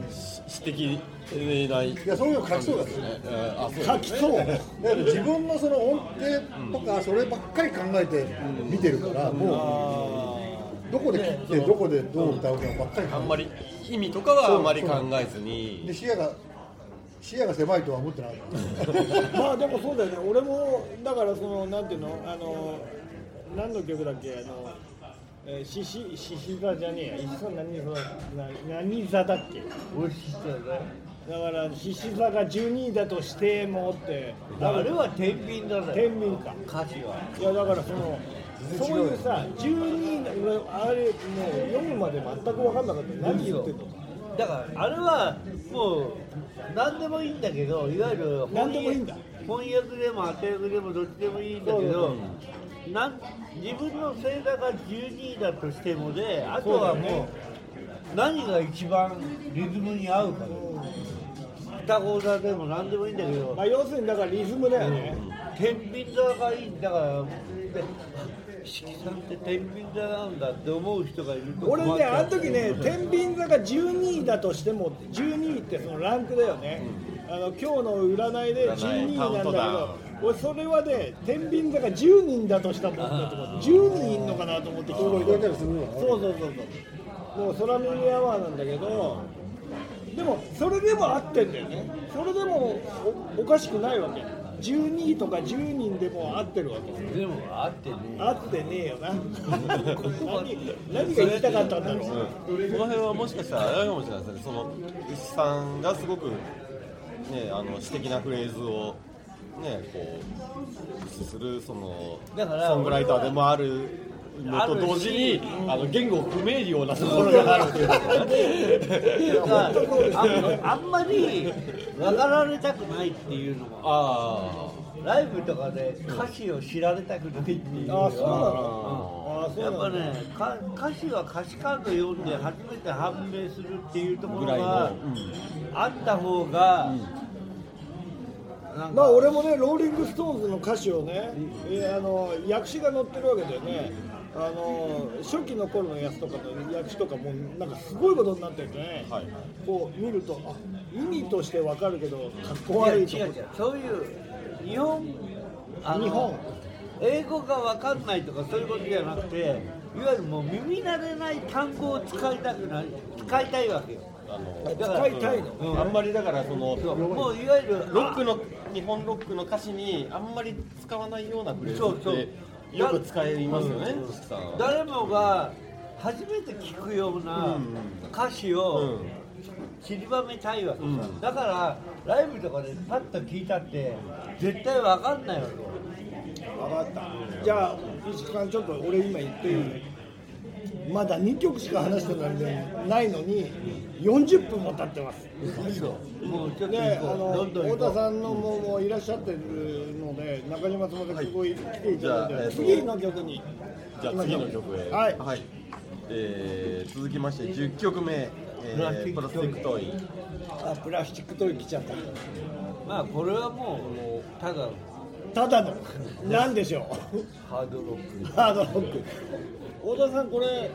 し指摘ないいやそういうの書きそうだったよねえーあそう書きそう。だから自分のその音程とかそればっかり考えて見てるからもうどこで切ってどこでどう歌うかばっかり考あんまり意味とかはあんまり考えずえにで視野が視野が狭いとは思ってなかった。まあでもそうだよね。俺もだからそのなんていうの？あの何の曲だっけ？あのえーしししし座じゃねえや。一緒何座な何座だっけ？美味しいよねだから獅子座が12位だとしてもって。あれは天秤だね天秤か。歌詞は。いやだからそのそういうさ12位俺あれもう読むまで全く分かんなかった。何言ってんの？かだからあれはもう何でもいいんだけどいわゆる何でもいいんだ。翻訳でも当て訳でもどっちでもいいんだけどなん自分の星座が12位だとしてもであとはもう何が一番リズムに合うか双子座でも何でもいいんだけど。まあ要するにだからリズムだよね、天秤座がいいんだからで四季さんって天秤座なんだって思う人がいると俺ねあの時ね天秤座が12位だとしても12位ってそのランクだよね、あの今日の占いで12位なんだけど俺それはね天秤座が10人だとしたもんだと。思って10人いんのかなと思って聞こえ聞こえたりする。のそうそうそうそう。もう空耳アワーなんだけどでもそれでも合ってんだよね。それでもおおかしくないわけ12位とか10人でも合ってるわけでもあってね合ってねえよな。何何が言いたかったんだろう。この辺はもしかしたらあれかもしれないですね。その牛さんがすごくねあの詩的なフレーズをねこうするそのソングライターでもあるのと同時にあの言語不明瞭なところがあるというかっていうかあんあんまり分かられたくないっていうのも。あライブとかで歌詞を知られたくないっていうあそうなの？のあそうやっぱねか歌詞は歌詞カード読んで初めて判明するっていうところぐらいの。があった方が、なんか。まあ俺もねローリング・ストーンズの歌詞をね、えーあの訳詞が載ってるわけでねあの初期の頃のやつとかの訳詞とかもなんかすごいことになってるね、はいはい。こう見るとあ意味としてわかるけどかっこいや違う悪いとこ。違うそういう日本あの日本？英語が分かんないとかそういうことじゃなくていわゆるもう耳慣れない単語を使いたくない使いたいわけよ。あのだから使いたいの？うん。あんまりだからそのそうもういわゆるロックの日本ロックの歌詞にあんまり使わないようなフレーズそうそう。ってよく使いますよね、誰もが初めて聞くような歌詞を散りばめたいわけさ、うん。だからライブとかでパッと聞いたって絶対分かんないわけよ。分かった。じゃあ石木さんちょっと俺今言っていい、まだ2曲しか話してないないのに40分も経ってます。もうちょっとで、あの太田さんのももういらっしゃってるので中島さんまでここに来ていただいて、じゃあえっと次の曲に。じゃあ次の曲へはい。えー続きまして10曲目、えー、プラスチックトイ。あプラスチックトイ来ちゃった。まあこれはもうただただの。何でしょう。ハードロック。ハードロック太田さんこれ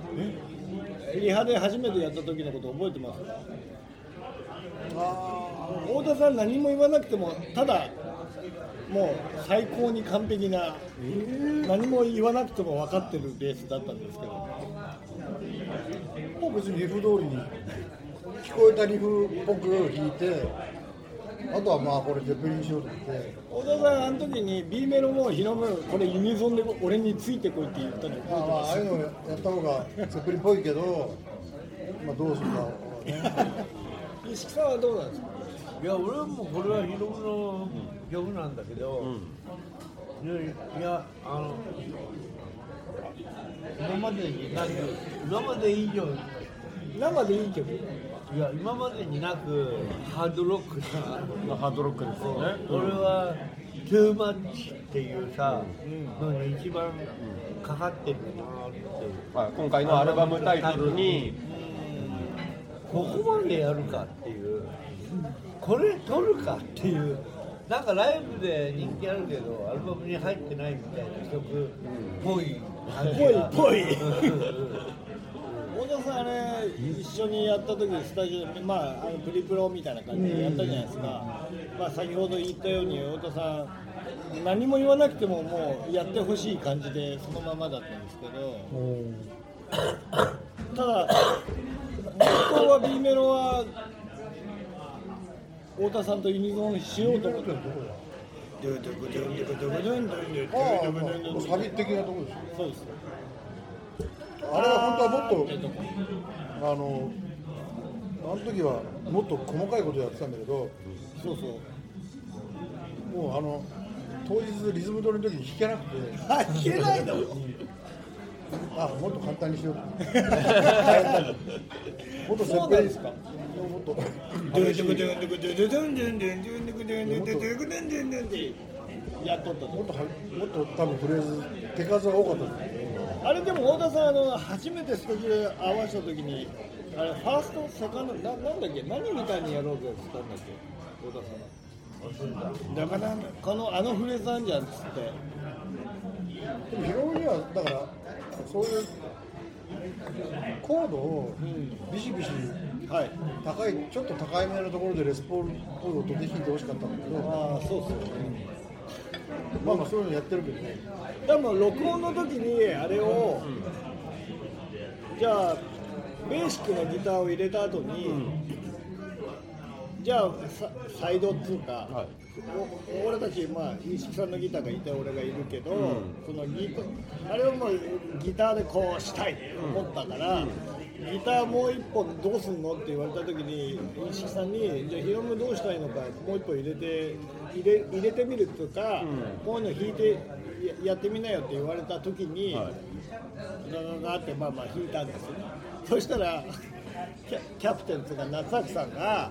リハで初めてやった時のこと覚えてます？か太田さん何も言わなくてもただもう最高に完璧な、何も言わなくても分かってるベースだったんですけど。もう別にリフ通りに聞こえたリフっぽく弾いてあとはまあこれゼッペリンしようと思って太田さんあの時に B メロもヒロムこれユニゾンで俺についてこいって言ったのまあまあああいうのやった方がゼッペリンっぽいけどまあどうするかはね石木さんはどうなんですかいや俺はもうこれはヒロムの曲なんだけど、いやいやあの今までになく今まで以上生でいい曲？いや今までになくハードロックな。ハードロックですよね。これは「トゥーマッチ」っていうさ、のに一番かかってるなってまあ、今回のアルバムタイトルにここまでやるかっていう。これ撮るかっていう。なんかライブで人気あるけどアルバムに入ってないみたいな曲っぽい感じが。ぽいぽいうんうん太田さんあれ一緒にやった時スタジオでまああのプリプロみたいな感じでやったじゃないですか、まあ先ほど言ったように太田さん何も言わなくてももうやってほしい感じでそのままだったんですけど。ただ本当は B メロは太田さんとユニゾンしようと思って。るドゥドゥクドゥンドゥクドゥクドゥンドゥンドゥンドゥンドゥああンドゥンドゥンドゥンもうサビ的なところですよそうですあれは本当はもっとあのあの時はもっと細かいことやってたんだけどそうそうもうあの当日リズム取りの時に弾けなくてあ弾けないのあもっと簡単にしよ。うともっとそうなんです。かもっとドゥドゥクドゥンドゥクドゥドゥドゥンドゥンドゥンドゥンドゥンドゥンドゥンドゥンドゥンドゥンドゥあれは本当はもっとあのあの時はもっと細かいことやってたんだけど、そうそう。もうあの当日リズム取りの時に弾けなくて。弾けないの？あもっと簡単にしよう。もっと先輩ですか？もっとやっと。ったもっともっと多分フレーズ手数が多かったあれでも太田さんあの初めてスタジオで合わせた時にあれファーストセカンドななんだっけ？何みたいにやろうぜって言ったんだっけ？太田さん。だからこのあのフレーズあんじゃんっつって。でもヒロミにはだからそういうコードをビシビシはい。高いちょっと高いめのところでレスポールコードを取って弾いてほしかったんだけど。ああそうっすよまあまあそういうのやってるけどね。でも録音の時にあれを、じゃあベーシックなギターを入れた後に、じゃあササイドっていうか、お俺たち、まあ、石木さんのギターがいて俺がいるけど、そのギタあれをもうギターでこうしたいと思ったから、ギターもう一本どうすんのって言われた時に石木さんにじゃあヒロムどうしたいのかもう一本入れて入れ入れてみるっていうか、こういうの弾いてややってみなよって言われた時に、ガガガってまあまあ弾いたんですよそしたらキャプテンというか夏崎さんが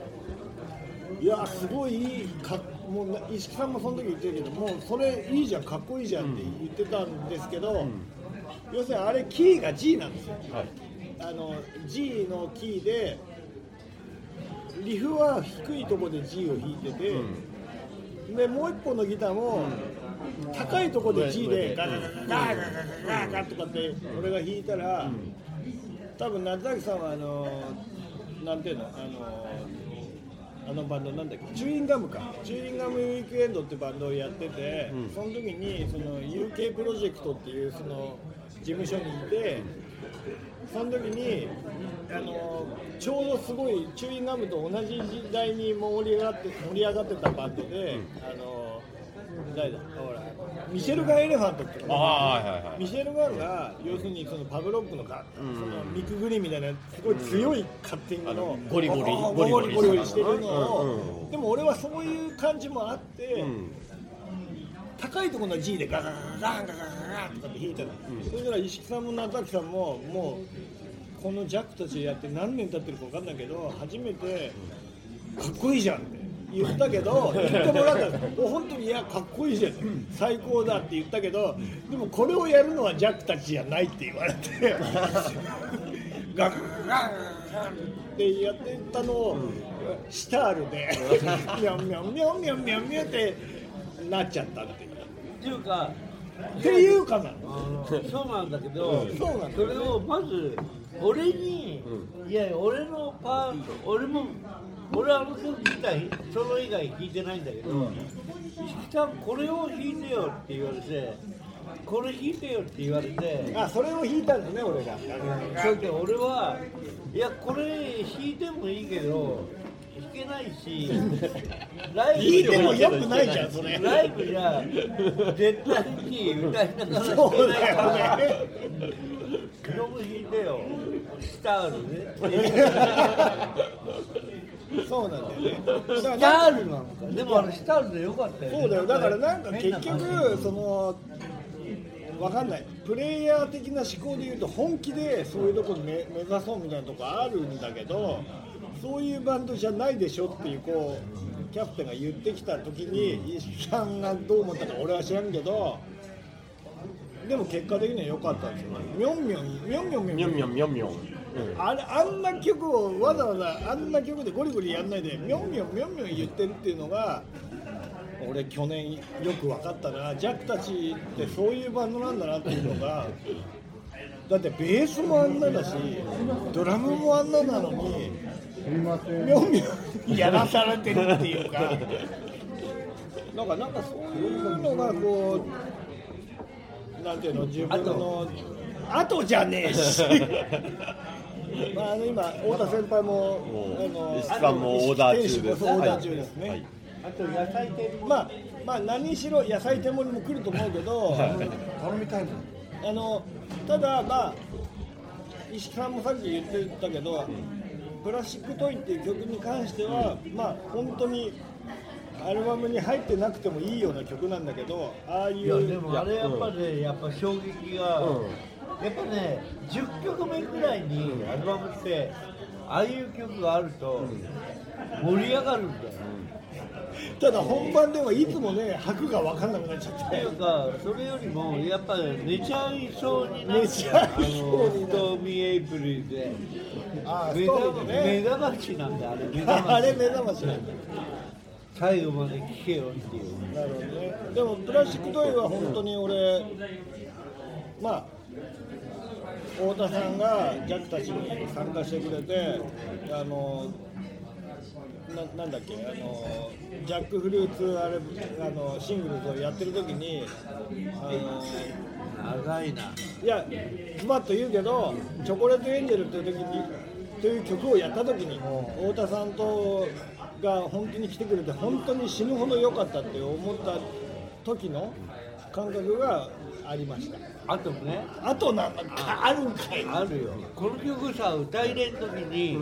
いやすごいいいかもうな石木さんもその時言ってるけどもうそれいいじゃんかっこいいじゃんって言ってたんですけど、い要するにあれキーが G なんですよ。はい。あの G のキーでリフは低いところで G を弾いてて、でもう一本のギターも高いところで G でガガガガガガガとかって俺が弾いたら多分夏崎さんはあのなんていうのあのあのバンドなんだっけチューインガムかチューインガムウィークエンドってバンドをやってて、その時にその UK プロジェクトっていうその事務所にいてその時にあのちょうどすごいチューインガムと同じ時代に盛り上がって盛り上がってたバンドで、あの誰だ？ほらミシェルガン・エレファントっていうのがあーはいはいはい。ミシェル・ガンが要するにそのパブロックのか、そのミクグリみたいなすごい強いカッティングの、ゴリゴリゴリゴリゴリゴリしてるのを、うん。うん。でも俺はそういう感じもあって、うん高いところの G でガガガガンガガガガって弾いたら、それから石木さんも中木さんももうこのジャックたちやって何年経ってるか分かんないけど初めてかっこいいじゃんって言ったけど言ってもらったんで本当にいやかっこいいじゃん。最高だって言ったけどでもこれをやるのはジャックたちじゃないって言われて。ガガガガってやってたのを、シタールで。ミャンミャンミャンミャンミャンミャンって。なっちゃったっていう。っていうかっていうかなあのそうなんだけど、そうなんだそれをまず俺に、いや俺のパート俺も俺あの曲自体その以外弾いてないんだけど、石木さんこれを弾いてよって言われてこれ弾いてよって言われてあそれを弾いたんだね俺が。それで俺はいやこれ弾いてもいいけど弾けないし ライブ弾いてもよくないじゃんそれ。ライブじゃ絶対に歌いながらそうだ弾いてよ。スタールねそうなんだよね。だからスタールなのかでもあれスタールでよかったよね。そうだよ。だからなんか結局そのわかんない。プレイヤー的な思考で言うと本気でそういうところに目目指そうみたいなとこあるんだけどそういうバンドじゃないでしょっていうこうキャプテンが言ってきた時に石木さんがどう思ったか俺は知らんけどでも結果的には良かったんですよ。みょんみょんみょんみょんみょんみょんみょんみょんみょん。あれあんな曲をわざわざあんな曲でゴリゴリやんないでみょんみょんみょんみょん言ってるっていうのが俺去年よく分かったな。ジャックたちってそういうバンドなんだなっていうのがだってベースもあんなだしドラムもあんななのにやらされてるっていうか。なんかなんかそういうのがこうなんていうの自分のあとじゃねえし。まああの今太田先輩ももうあの石木さんもオーダー中です。オーダー中ですね、はい。あと野菜店も。まあまあ何しろ野菜手盛りも来ると思うけど、頼みたいもん。あのただまあ石木さんもさっき言ってたけど「プラスチックトイ」っていう曲に関してはまあ本当にアルバムに入ってなくてもいいような曲なんだけどああいいやでうもあれやっぱね、やっぱ衝撃が、うん。やっぱね10曲目ぐらいにアルバムってああいう曲があると盛り上がるんだよ、ただ本番ではいつもね拍が分かんなくなっちゃっっていうかそれよりもやっぱ寝ちゃいそうになって寝ちゃいそうエイプリルでああ目そう覚だね。目覚ましなんだあれ目覚まし。あれ目覚ましなんだ。最後まで聴けよっていう。なるほどね。でもプラスチックトイは本当に俺まあ太田さんがジャックたちに参加してくれてあのななんだっけあのジャックフルーツあれあのシングルズをやってる時にあの長いな。いやズバッと言うけど「チョコレートエンジェル」という時にという曲をやった時に太田さんとが本当に来てくれて本当に死ぬほど良かったって思った時の感覚がありました。あとね。あとなんだかあるんかい。あるよ。この曲さ歌入れん時に、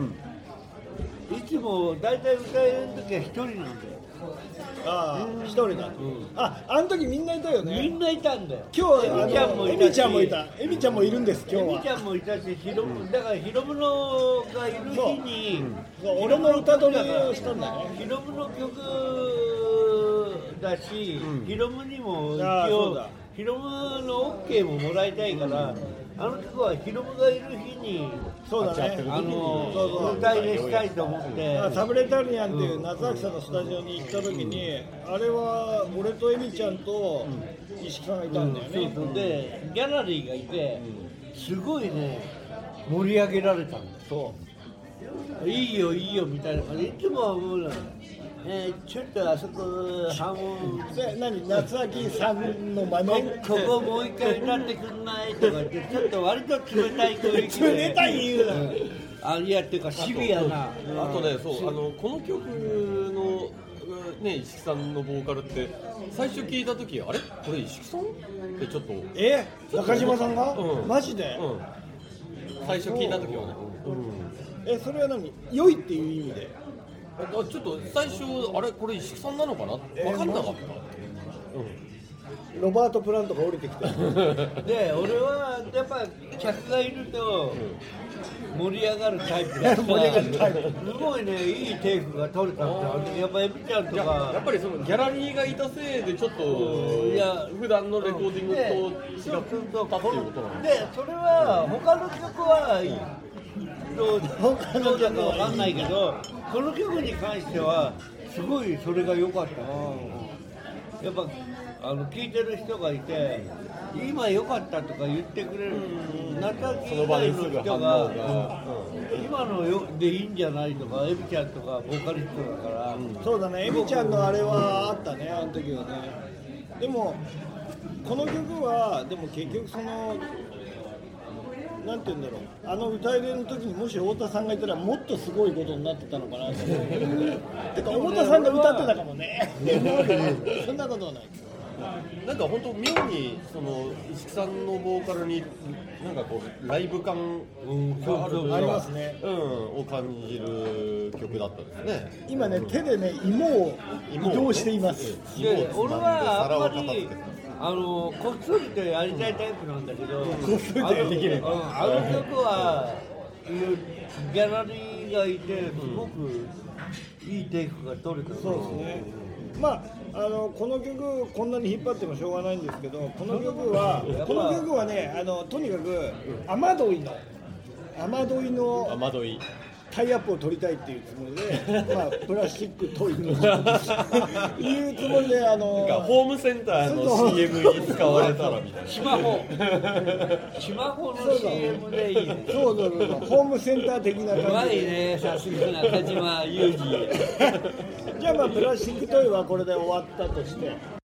いつも大体歌入れん時は一人なんだよああ一人だ、ああの時みんないたよね。みんないたんだよ。今日エミちゃんもいたし。エミちゃんもいた。エミちゃんもいるんです今日は。エミちゃんもいたしヒロムだからヒロムのがいる日に、俺の歌取りをしたんだね。ヒロムの曲だし、ヒロムにも一応だ。ヒロムの OK ももらいたいから、あの曲はヒロムがいる日にそうだね。あのそうそう。歌入れしたいと思ってあサブレタリアンっていう夏秋さんのスタジオに行った時に、あれは俺とエミちゃんと石木さんがいたんだよね、そうそう。でギャラリーがいてすごいね盛り上げられたんですそう。いいよいいよみたいな感じ。でいつもは思うのえーちょっとあそこハモで何夏秋さんの真こ似ここもう一回歌ってくんないとか言って ちょっと割と冷たい雰囲気で冷たい言うな。うん。あいやっていうかシビアな。あとね、そう、あの、この曲の。ね、石木さんのボーカルって最初聞いた時あれ？これ石木さん？ってちょっと、うん、え中島さんが、うん。マジで、最初聞いた時はね、えそれは何？良いっていう意味で？あちょっと最初あれこれ石木さんなのかな？分かんなかった、ロバート・プラントが降りてきて で俺はやっぱ客がいると盛り上がるタイプだから 盛り上がるタイプ。すごいねいいテイクが取れたんですよやっぱエビちゃんといややっかぱりそのギャラリーがいたせいでちょっといや。普段のレコーディングと違ったっていうことなの？でそれは他の曲はどう他のどうだ曲はかわかんないけどこの曲に関してはすごいそれが良かった。やっぱあの聞いてる人がいて今良かったとか言ってくれる中木以外の人が、今のよでいいんじゃないとかエビちゃんとかボーカリストだから、そうだね。エミちゃんのあれはあったねあの時はね。でもこの曲はでも結局そのなんて言うんだろう。あの歌入れの時にもし太田さんがいたらもっとすごいことになってたのかなと思う。てか太田さんが歌ってたかもね。そんなことはないなんか本当妙にその石木さんのボーカルになんかこうライブ感があるありますね。うん、を感じる曲だったですね。今ね手でね芋を移動しています。で俺はあんまりあのこっそりとやりたいタイプなんだけど、こっそりとやりきるあの曲はギャラリーがいてすごくいいテイクが取れたそうですね。まああのこの曲こんなに引っ張ってもしょうがないんですけどこの曲は この曲はねあのとにかく雨どいの。雨どいの。雨どい。タイアップを取りたいっていうつもりで、まあ、プラスチックトイと いうつもりであのなんかホームセンターの CM に使われたらみたいな。スマホ。スマホの CM でいいね。そうそうそうホームセンター的なうまいね。さすが中島裕二。じゃあまあプラスチックトイはこれで終わったとして